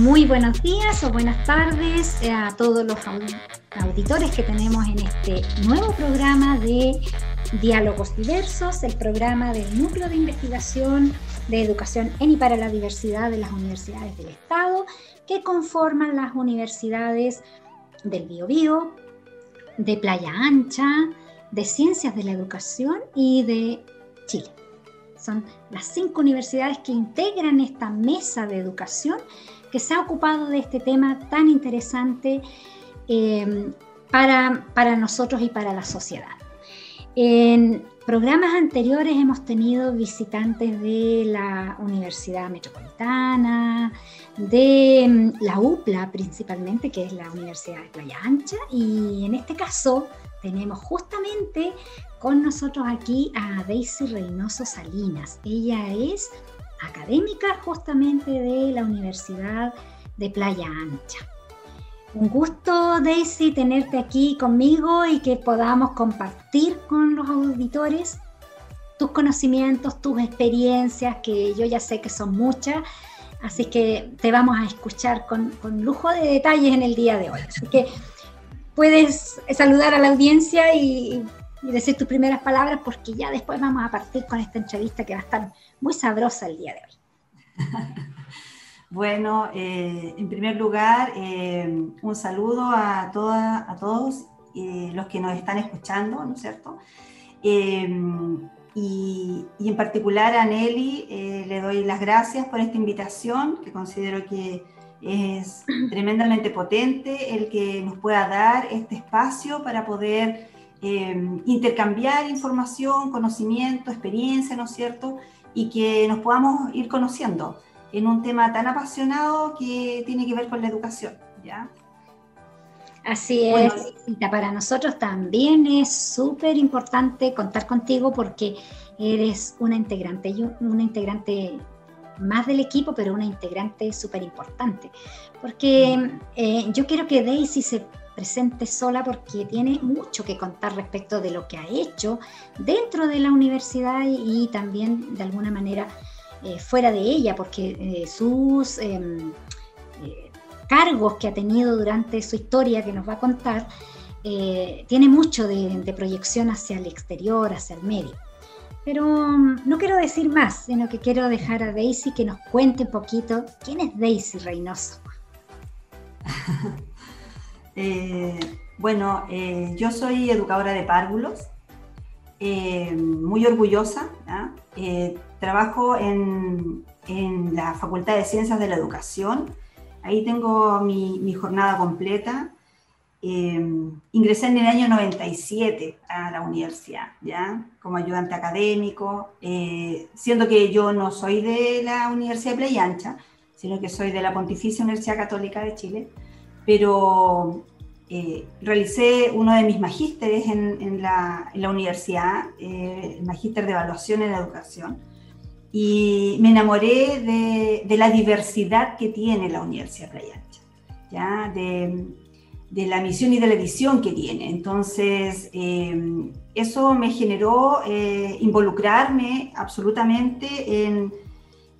Muy buenos días o buenas tardes a todos los auditores que tenemos en este nuevo programa de Diálogos Diversos, el programa del Núcleo de Investigación de Educación en y para la Diversidad de las Universidades del Estado, que conforman las universidades del Biobío, de Playa Ancha, de Ciencias de la Educación y de Chile. Son las cinco universidades que integran esta mesa de educación que se ha ocupado de este tema tan interesante eh, para, para nosotros y para la sociedad. En programas anteriores hemos tenido visitantes de la Universidad Metropolitana, de mm, la UPLA principalmente, que es la Universidad de Playa Ancha, y en este caso tenemos justamente con nosotros aquí a Daisy Reynoso Salinas. Ella es académica justamente de la Universidad de Playa Ancha. Un gusto, Daisy, tenerte aquí conmigo y que podamos compartir con los auditores tus conocimientos, tus experiencias, que yo ya sé que son muchas, así que te vamos a escuchar con, lujo de detalles en el día de hoy. Así que puedes saludar a la audiencia y, y decir tus primeras palabras porque ya después vamos a partir con esta entrevista que va a estar muy sabrosa el día de hoy. Bueno, eh, en primer lugar, eh, un saludo a, a todos eh, los que nos están escuchando, ¿no es cierto? Y, en particular a Nelly le doy las gracias por esta invitación, que considero que es tremendamente potente el que nos pueda dar este espacio para poder intercambiar información, conocimiento, experiencia, ¿no es cierto? Y que nos podamos ir conociendo en un tema tan apasionado que tiene que ver con la educación, ¿ya? Así es, para nosotros también es súper importante contar contigo porque eres una integrante, una integrante más del equipo, pero una integrante súper importante. Porque eh, yo quiero que Daisy se presente sola porque tiene mucho que contar respecto de lo que ha hecho dentro de la universidad y también de alguna manera eh, fuera de ella, porque eh, sus em, eh, cargos que ha tenido durante su historia que nos va a contar, tiene mucho de, proyección hacia el exterior, hacia el medio. Pero mm, no quiero decir más, sino que quiero dejar a Daisy que nos cuente un poquito quién es Daisy Reynoso. bueno, yo soy educadora de párvulos, muy orgullosa. Trabajo en, la Facultad de Ciencias de la Educación. Ahí tengo mi, jornada completa. Ingresé en el año 97 a la universidad, ¿ya? Como ayudante académico, eh, siendo que yo no soy de la Universidad de Playa Ancha, sino que soy de la Pontificia Universidad Católica de Chile, pero eh, realicé uno de mis magísteres en, la, universidad, eh, el magíster de evaluación en la educación, y me enamoré de, la diversidad que tiene la Universidad Playa Ancha, ¿ya? De, la misión y de la visión que tiene. Entonces, eh, eso me generó eh, involucrarme absolutamente en,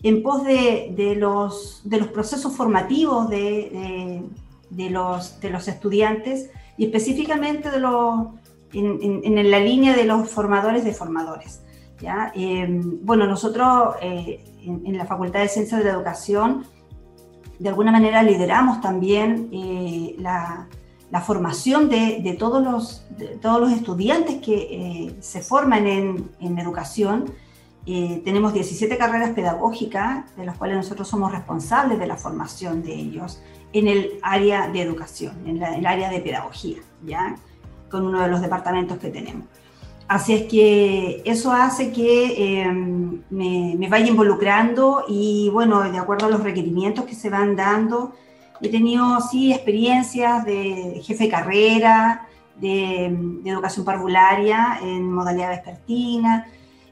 en pos de, los, de los procesos formativos de, los, de los estudiantes y específicamente de los, en, en la línea de los formadores de formadores. Em, bueno, nosotros eh, en, la Facultad de Ciencias de la Educación, de alguna manera lideramos también eh, la, formación de, todos los, todos los estudiantes que eh, se forman en, en educación. tenemos 17 carreras pedagógicas, de las cuales nosotros somos responsables de la formación de ellos en el área de educación, en, en el área de pedagogía, ¿ya? con uno de los departamentos que tenemos. Así es que eso hace que em, me, vaya involucrando y bueno, de acuerdo a los requerimientos que se van dando, he tenido sí experiencias de jefe de carrera, de, educación parvularia en modalidad vespertina,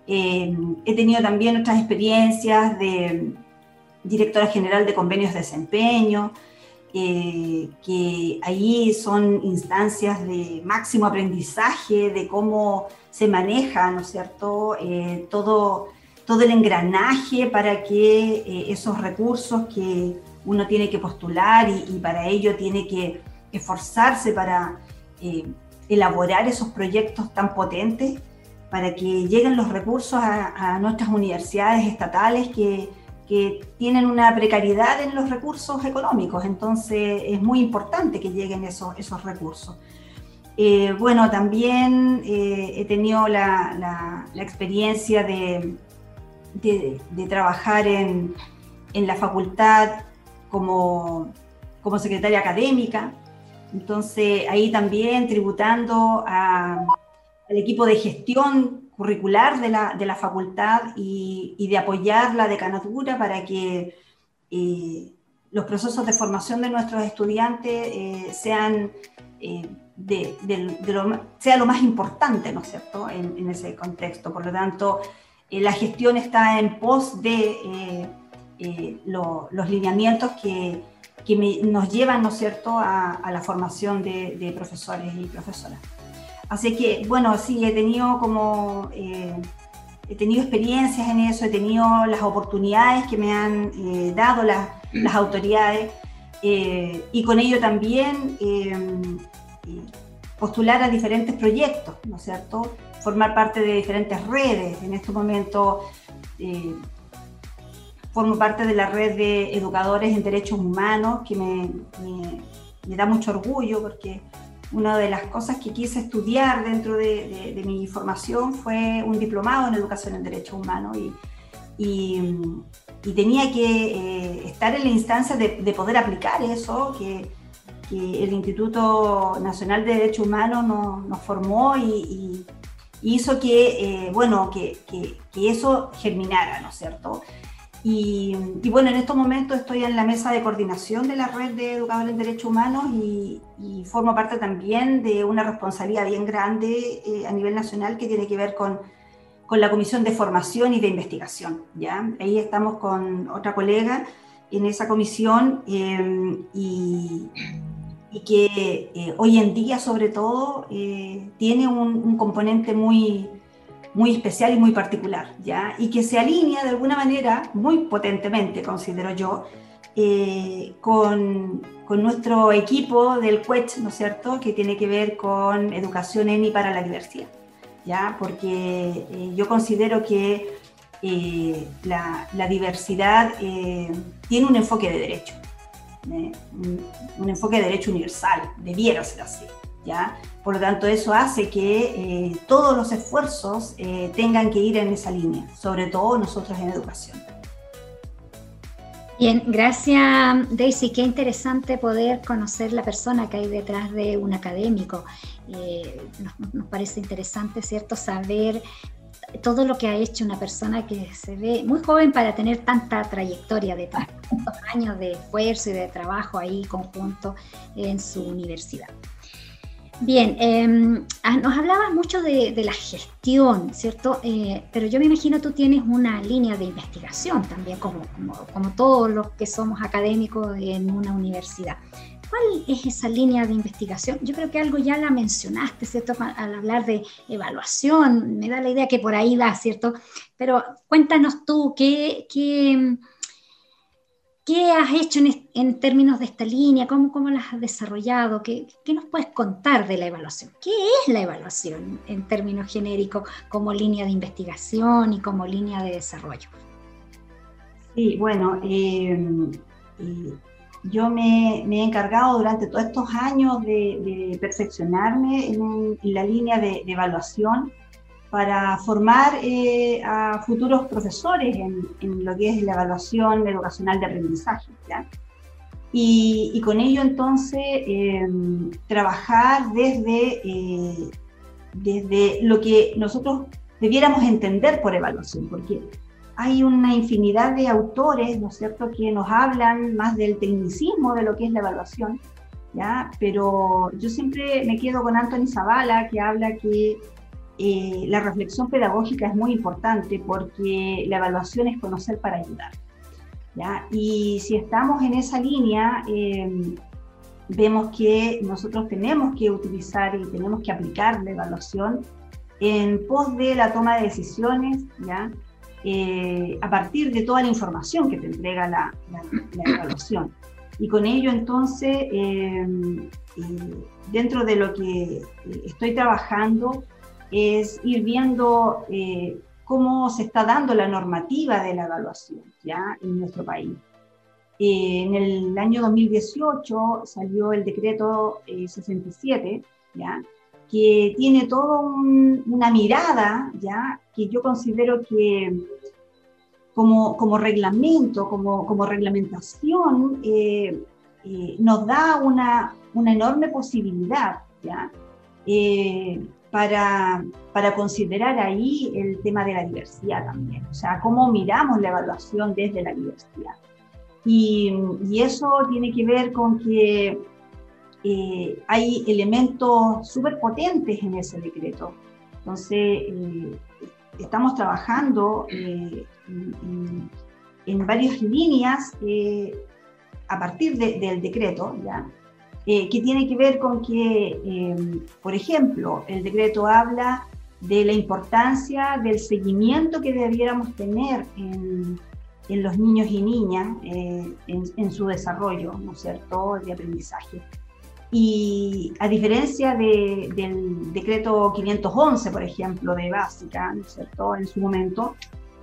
em, he tenido también otras experiencias de directora general de convenios de desempeño, eh, que ahí son instancias de máximo aprendizaje, de cómo se maneja, ¿no cierto?, eh, todo, todo el engranaje para que eh, esos recursos que uno tiene que postular y, para ello tiene que esforzarse para eh, elaborar esos proyectos tan potentes, para que lleguen los recursos a, nuestras universidades estatales que, que, tienen una precariedad en los recursos económicos. Entonces es muy importante que lleguen esos, esos recursos. Eh, bueno, también eh, he tenido la, la, experiencia de, de, trabajar en, en la facultad como, como secretaria académica. Entonces, ahí también tributando al equipo de gestión curricular de la, de la facultad y, y, de apoyar la decanatura para que eh, los procesos de formación de nuestros estudiantes eh, sean, eh, de, lo, sea lo más importante, ¿no es cierto?, en, ese contexto. Por lo tanto, la gestión está en pos de los lineamientos que, que nos llevan, ¿no es cierto?, a, la formación de, profesores y profesoras. Así que, bueno, sí, he tenido como, eh, he tenido experiencias en eso, he tenido las oportunidades que me han eh, dado las, las autoridades y con ello también postular a diferentes proyectos, ¿no es cierto?, formar parte de diferentes redes. En este momento formo parte de la red de educadores en derechos humanos, que me, me, da mucho orgullo porque una de las cosas que quise estudiar dentro de, mi formación fue un diplomado en educación en derechos humanos y, tenía que eh, estar en la instancia de, de poder aplicar eso, que, el Instituto Nacional de Derechos Humanos nos, formó y, hizo que, eh, bueno, que, eso germinara, ¿no es cierto? Y, bueno, en estos momentos estoy en la mesa de coordinación de la red de educadores en derechos humanos y, formo parte también de una responsabilidad bien grande eh, a nivel nacional que tiene que ver con, con, la Comisión de Formación y de Investigación. ¿ya? Ahí estamos con otra colega en esa comisión eh, y, que eh, hoy en día sobre todo tiene un, un componente muy muy especial y muy particular, ¿ya? Y que se alinea de alguna manera, muy potentemente, considero yo, eh, con, con, nuestro equipo del CUECH, ¿no es cierto?, que tiene que ver con educación ENI para la diversidad, ¿ya? Porque eh, yo considero que eh, la, la, diversidad tiene un enfoque de derecho, un, un, enfoque de derecho universal, debiera ser así, Por lo tanto, eso hace que eh, todos los esfuerzos eh, tengan que ir en esa línea, sobre todo nosotros en educación. Bien, gracias Daisy. Qué interesante poder conocer la persona que hay detrás de un académico. Eh, nos, parece interesante, ¿cierto?, saber todo lo que ha hecho una persona que se ve muy joven para tener tanta trayectoria detrás, tantos años de esfuerzo y de trabajo ahí conjunto en su universidad. Bien, em, ah, nos hablabas mucho de, la gestión, ¿cierto? Eh, pero yo me imagino tú tienes una línea de investigación también, como, como, todos los que somos académicos en una universidad. ¿Cuál es esa línea de investigación? Yo creo que algo ya la mencionaste, ¿cierto? Al hablar de evaluación, me da la idea que por ahí va, ¿cierto? Pero cuéntanos tú, ¿qué, qué ¿Qué has hecho en, términos de esta línea? ¿Cómo, cómo la has desarrollado? ¿Qué, ¿Qué, nos puedes contar de la evaluación? ¿Qué es la evaluación en términos genéricos como línea de investigación y como línea de desarrollo? Sí, bueno, eh, yo me, he encargado durante todos estos años de, perfeccionarme en, la línea de, de evaluación para formar eh, a futuros profesores en, lo que es la evaluación educacional de aprendizaje. Y, con ello entonces em, trabajar desde, eh, desde lo que nosotros debiéramos entender por evaluación, porque hay una infinidad de autores, ¿no es cierto?, que nos hablan más del tecnicismo de lo que es la evaluación, ¿ya? Pero yo siempre me quedo con Anthony Zavala, que habla que eh, la reflexión pedagógica es muy importante porque la evaluación es conocer para ayudar. ¿ya? Y si estamos en esa línea, em, vemos que nosotros tenemos que utilizar y tenemos que aplicar la evaluación en pos de la toma de decisiones, ¿ya? eh, a partir de toda la información que te entrega la, evaluación. Y con ello entonces, eh, dentro de lo que estoy trabajando, es ir viendo cómo se está dando la normativa de la evaluación ¿ya? en nuestro país. en el año 2018 salió el decreto 67, ¿ya? que tiene toda una mirada, ¿ya? que yo considero que como, como reglamento, como, como reglamentación, eh, eh, nos da una, una, enorme posibilidad ¿ya? Eh, para, para, considerar ahí el tema de la diversidad también, o sea, cómo miramos la evaluación desde la diversidad. Y, y eso tiene que ver con que eh, hay elementos súper potentes en ese decreto. Entonces, eh, estamos trabajando eh, en, varias líneas a partir del decreto, ¿ya? Que tiene que ver con que, por ejemplo, el decreto habla de la importancia del seguimiento que debiéramos tener en, en los niños y niñas en, en, su desarrollo, ¿no es cierto?, de aprendizaje. Y a diferencia del decreto 511, por ejemplo, de básica, ¿no es cierto?, en su momento,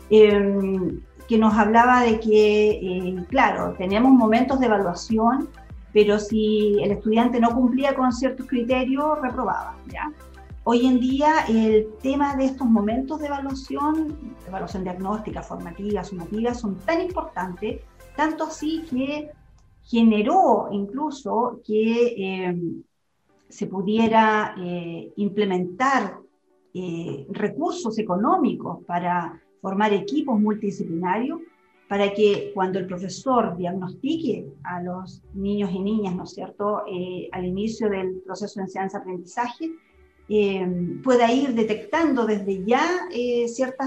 em, que nos hablaba de que, eh, claro, tenemos momentos de evaluación, pero si el estudiante no cumplía con ciertos criterios, reprobaba, ¿ya? Hoy en día el tema de estos momentos de evaluación, evaluación diagnóstica, formativa, sumativa, son tan importantes, tanto así que generó incluso que eh, se pudiera eh, implementar eh, recursos económicos para formar equipos multidisciplinarios para que cuando el profesor diagnostique a los niños y niñas, ¿no es cierto?, al inicio del proceso de enseñanza-aprendizaje, pueda ir detectando desde ya ciertos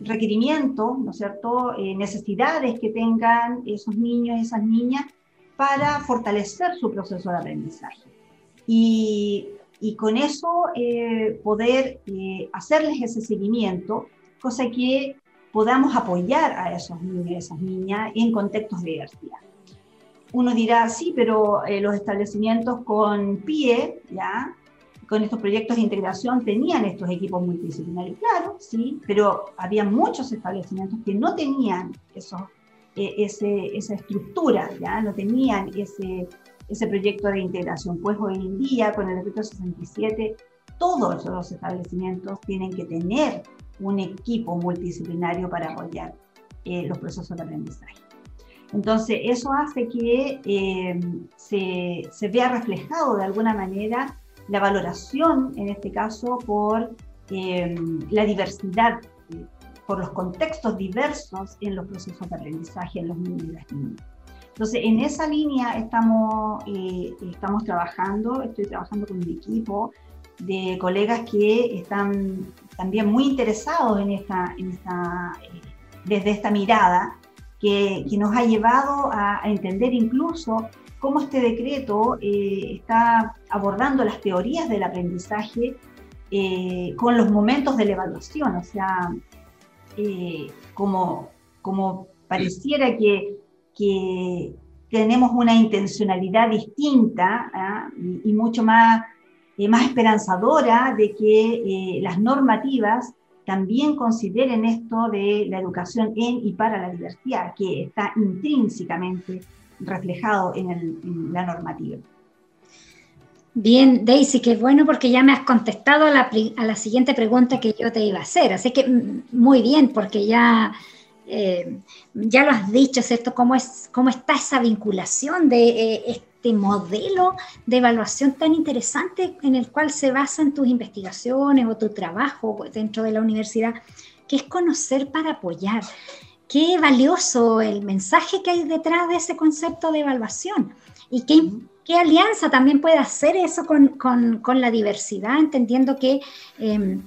requerimientos, ¿no es cierto?, necesidades que tengan esos niños y esas niñas para fortalecer su proceso de aprendizaje. Y, y con eso eh, poder eh, hacerles ese seguimiento, cosa que podamos apoyar a esos niños y esas niñas en contextos de diversidad. Uno dirá, sí, pero eh, los establecimientos con PIE, ¿ya? con estos proyectos de integración tenían estos equipos multidisciplinarios, claro, sí, pero había muchos establecimientos que no tenían esos e, ese, esa estructura, ya no tenían ese, ese proyecto de integración. Pues hoy en día, con el decreto 67, todos los establecimientos tienen que tener un equipo multidisciplinario para apoyar eh, los procesos de aprendizaje. Entonces, eso hace que eh, se, se, vea reflejado de alguna manera la valoración, en este caso, por eh, la diversidad por los contextos diversos en los procesos de aprendizaje en los niños y las niñas. Entonces, en esa línea estamos, eh, estamos trabajando, estoy trabajando con un equipo de colegas que están también muy interesados en esta, eh, desde esta mirada que, nos ha llevado a, entender incluso cómo este decreto eh, está abordando las teorías del aprendizaje con los momentos de la evaluación, o sea, eh, como, como pareciera que, que, tenemos una intencionalidad distinta ¿ah? y, mucho más, eh, más esperanzadora de que eh, las normativas también consideren esto de la educación en y para la diversidad, que está intrínsecamente reflejado en, la normativa. Bien, Daisy, qué bueno porque ya me has contestado a la, siguiente pregunta que yo te iba a hacer. Así que mm, muy bien, porque ya, eh, ya lo has dicho, ¿cierto? ¿Cómo, es, cómo está esa vinculación de eh, este modelo de evaluación tan interesante en el cual se basan tus investigaciones o tu trabajo dentro de la universidad, que es conocer para apoyar? Qué valioso el mensaje que hay detrás de ese concepto de evaluación y qué ¿Qué alianza también puede hacer eso con, la diversidad? Entendiendo que em,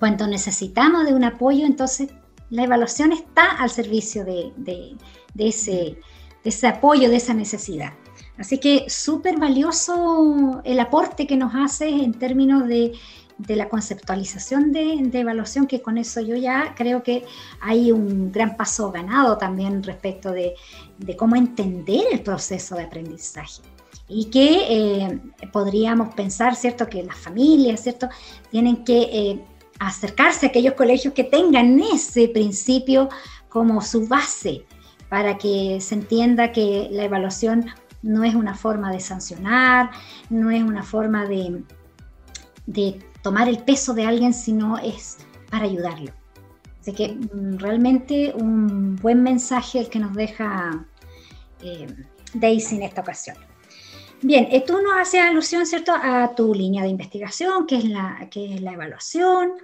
cuando necesitamos de un apoyo, entonces la evaluación está al servicio de, ese, ese apoyo, de esa necesidad. Así que súper valioso el aporte que nos hace en términos de, la conceptualización de, evaluación, que con eso yo ya creo que hay un gran paso ganado también respecto de, cómo entender el proceso de aprendizaje. Y que eh, podríamos pensar, ¿cierto?, que las familias, ¿cierto?, tienen que eh, acercarse a aquellos colegios que tengan ese principio como su base para que se entienda que la evaluación no es una forma de sancionar, no es una forma de, de tomar el peso de alguien, sino es para ayudarlo. Así que mm, realmente un buen mensaje el que nos deja eh, Daisy en esta ocasión. Bien, tú nos haces alusión, ¿cierto?, a tu línea de investigación, que es la, que es la evaluación,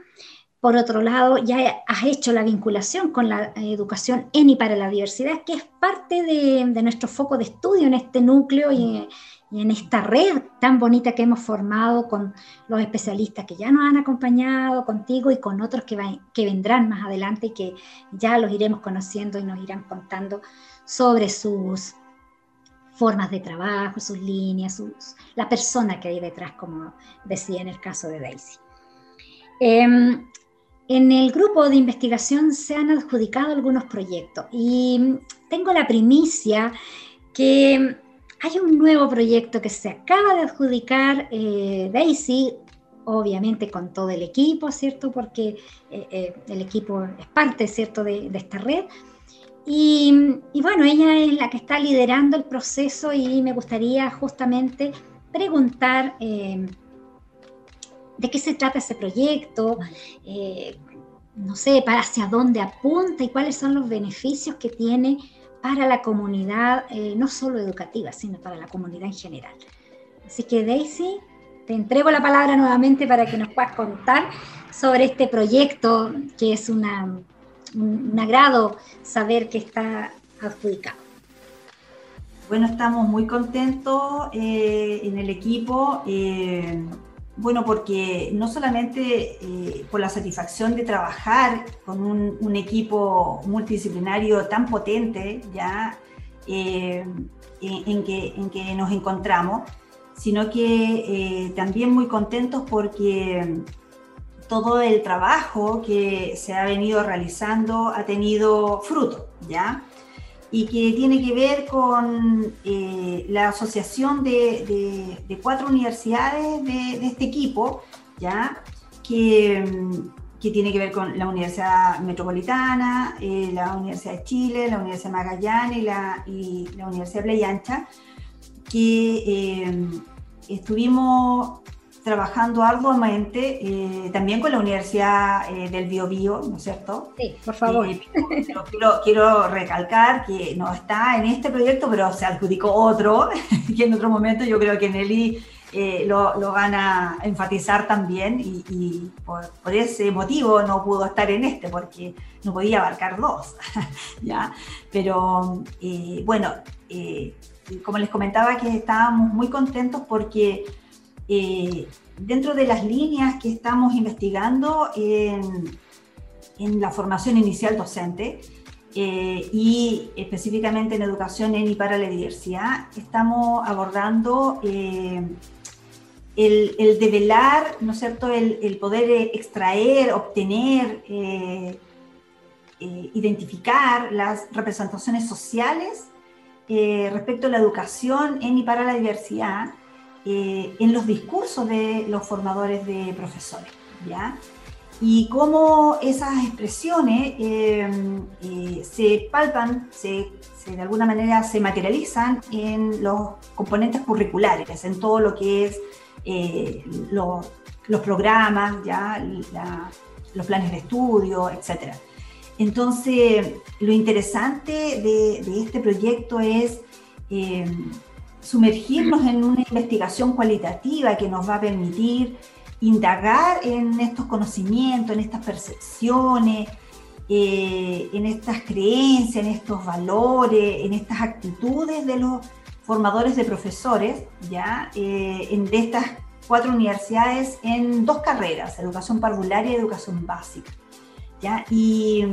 por otro lado, ya has hecho la vinculación con la educación ENI para la diversidad, que es parte de, nuestro foco de estudio en este núcleo y, en esta red tan bonita que hemos formado con los especialistas que ya nos han acompañado contigo y con otros que, que vendrán más adelante y que ya los iremos conociendo y nos irán contando sobre sus formas de trabajo, sus líneas, sus, la persona que hay detrás, como decía en el caso de Daisy. Em, en el grupo de investigación se han adjudicado algunos proyectos y tengo la primicia que hay un nuevo proyecto que se acaba de adjudicar eh, Daisy, obviamente con todo el equipo, ¿cierto? Porque eh, eh, el equipo es parte, ¿cierto?, de, esta red. Y, y, bueno, ella es la que está liderando el proceso y me gustaría justamente preguntar de qué se trata ese proyecto, eh, no sé, para hacia dónde apunta y cuáles son los beneficios que tiene para la comunidad, eh, no solo educativa, sino para la comunidad en general. Así que Daisy, te entrego la palabra nuevamente para que nos puedas contar sobre este proyecto, que es una, un, agrado saber que está adjudicado. Bueno, estamos muy contentos eh, en el equipo. Bueno, porque no solamente eh, por la satisfacción de trabajar con un, equipo multidisciplinario tan potente, ya eh, en, que, en, que, nos encontramos, sino que eh, también muy contentos porque todo el trabajo que se ha venido realizando ha tenido fruto, ¿ya? Y que tiene que ver con eh, la asociación de, cuatro universidades de, este equipo, ¿ya? Que, que, tiene que ver con la Universidad Metropolitana, eh, la Universidad de Chile, la Universidad Magallanes y la, y la Universidad Playa Ancha, que eh, estuvimos trabajando arduamente eh, también con la Universidad eh, del Biobío, ¿no es cierto? Sí, por favor. Eh, quiero, quiero, recalcar que no está en este proyecto, pero se adjudicó otro, que en otro momento yo creo que Nelly lo, lo, van a enfatizar también y, por, por, ese motivo no pudo estar en este, porque no podía abarcar dos, ¿ya? Pero bueno, como les comentaba que estábamos muy contentos porque eh, dentro de las líneas que estamos investigando en, la formación inicial docente eh, y específicamente en educación en y para la diversidad, estamos abordando eh, el, develar, ¿no es cierto?, el, poder extraer, obtener, identificar las representaciones sociales respecto a la educación en y para la diversidad eh, en los discursos de los formadores de profesores, ¿ya? Y cómo esas expresiones eh, eh, se palpan, se, de alguna manera se materializan en los componentes curriculares, en todo lo que es los programas, ¿ya? los planes de estudio, etc. Entonces, lo interesante de, de este proyecto es sumergirnos en una investigación cualitativa que nos va a permitir indagar en estos conocimientos, en estas percepciones, eh, en estas creencias, en estos valores, en estas actitudes de los formadores de profesores, ¿ya? Eh, en, de estas cuatro universidades en dos carreras, educación parvularia y educación básica. ¿ya? Y,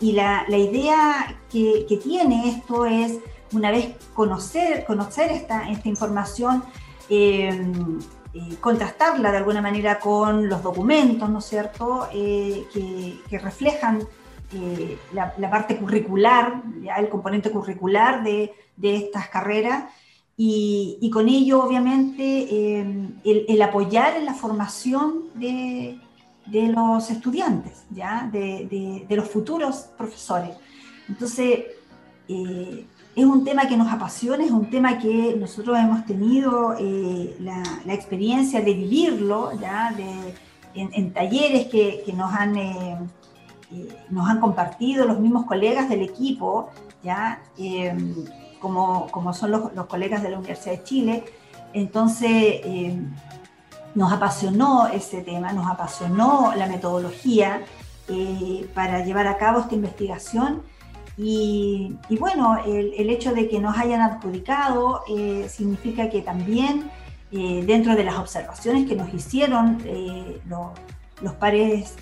y la, la, idea que, que tiene esto es una vez conocer, conocer esta, esta información, eh, eh, contrastarla de alguna manera con los documentos, ¿no es cierto?, que, reflejan la, parte curricular, ya el componente curricular de, de estas carreras, y, con ello, obviamente, el, apoyar en la formación de, de los estudiantes, ¿ya? De, de, los futuros profesores. Entonces, eh, es un tema que nos apasiona, es un tema que nosotros hemos tenido eh, la, experiencia de vivirlo, ¿ya? En, talleres que, que nos, han, eh, nos han compartido los mismos colegas del equipo, ¿ya? como, como son los, los, colegas de la Universidad de Chile. Entonces, nos apasionó ese tema, nos apasionó la metodología eh, para llevar a cabo esta investigación. Y, bueno, el, hecho de que nos hayan adjudicado eh, significa que también eh, dentro de las observaciones que nos hicieron los pares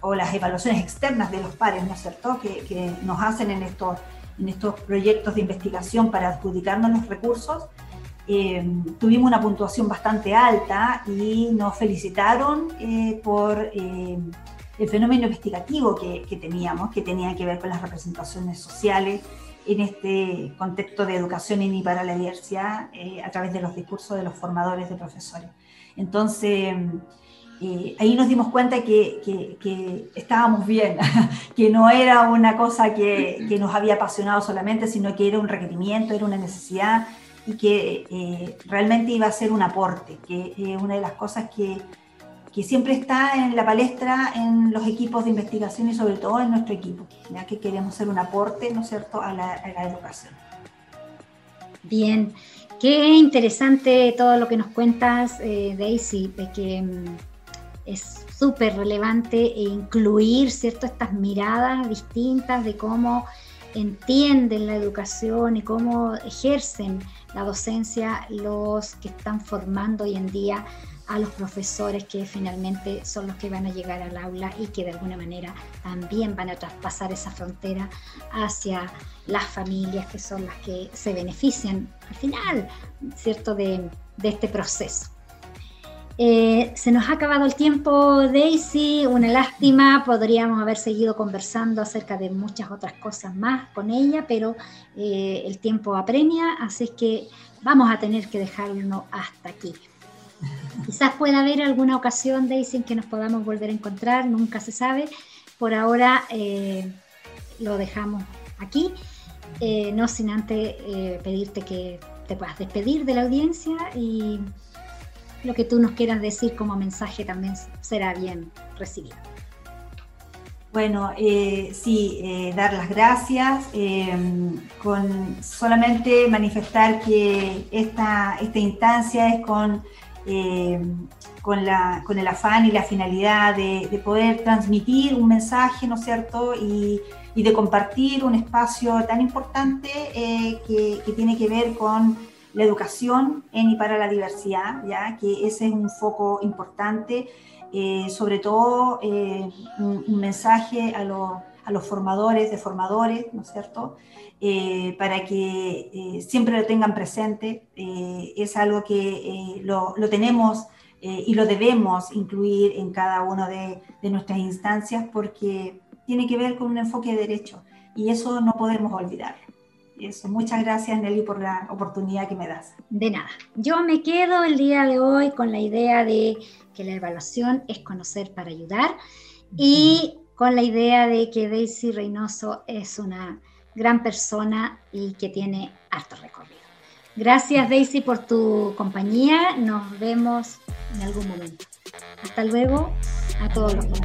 o las evaluaciones externas de los pares, ¿no es cierto?, que, que nos hacen en estos, en estos proyectos de investigación para adjudicarnos los recursos, eh, tuvimos una puntuación bastante alta y nos felicitaron eh, por eh, el fenómeno investigativo que, teníamos, que tenía que ver con las representaciones sociales en este contexto de educación y para la diversidad a través de los discursos de los formadores de profesores. Entonces, ahí nos dimos cuenta que, que, estábamos bien, que no era una cosa que, que, nos había apasionado solamente, sino que era un requerimiento, era una necesidad y que eh, realmente iba a ser un aporte, que es una de las cosas que, que, siempre está en la palestra en los equipos de investigación y sobre todo en nuestro equipo, ya que queremos ser un aporte, ¿no es cierto?, a la, educación. Bien, qué interesante todo lo que nos cuentas, eh, Daisy, de que mm, es súper relevante incluir, ¿cierto?, estas miradas distintas de cómo entienden la educación y cómo ejercen la docencia los que están formando hoy en día a los profesores que finalmente son los que van a llegar al aula y que de alguna manera también van a traspasar esa frontera hacia las familias que son las que se benefician al final, ¿cierto?, de, este proceso. Eh, se nos ha acabado el tiempo, Daisy, una lástima, podríamos haber seguido conversando acerca de muchas otras cosas más con ella, pero eh, el tiempo apremia, así que vamos a tener que dejarlo hasta aquí. Quizás pueda haber alguna ocasión, Daisy, en que nos podamos volver a encontrar, nunca se sabe. Por ahora eh, lo dejamos aquí, no sin antes pedirte que te puedas despedir de la audiencia y lo que tú nos quieras decir como mensaje también será bien recibido. Bueno, eh, sí, eh, dar las gracias, eh, con solamente manifestar que esta, esta instancia es con, con, la, con, el afán y la finalidad de, poder transmitir un mensaje, ¿no es cierto? Y, y de compartir un espacio tan importante que, que tiene que ver con la educación en y para la diversidad, ya que ese es un foco importante, eh, sobre todo eh, un, mensaje a, a, los formadores de formadores, ¿no es cierto? Eh, para que siempre lo tengan presente, es algo que lo, lo, tenemos y lo debemos incluir en cada una de, de nuestras instancias porque tiene que ver con un enfoque de derecho y eso no podemos olvidarlo eso, muchas gracias Nelly por la oportunidad que me das. De nada. Yo me quedo el día de hoy con la idea de que la evaluación es conocer para ayudar y con la idea de que Daisy Reynoso es una gran persona y que tiene harto recorrido. Gracias Daisy por tu compañía. Nos vemos en algún momento. Hasta luego a todos los que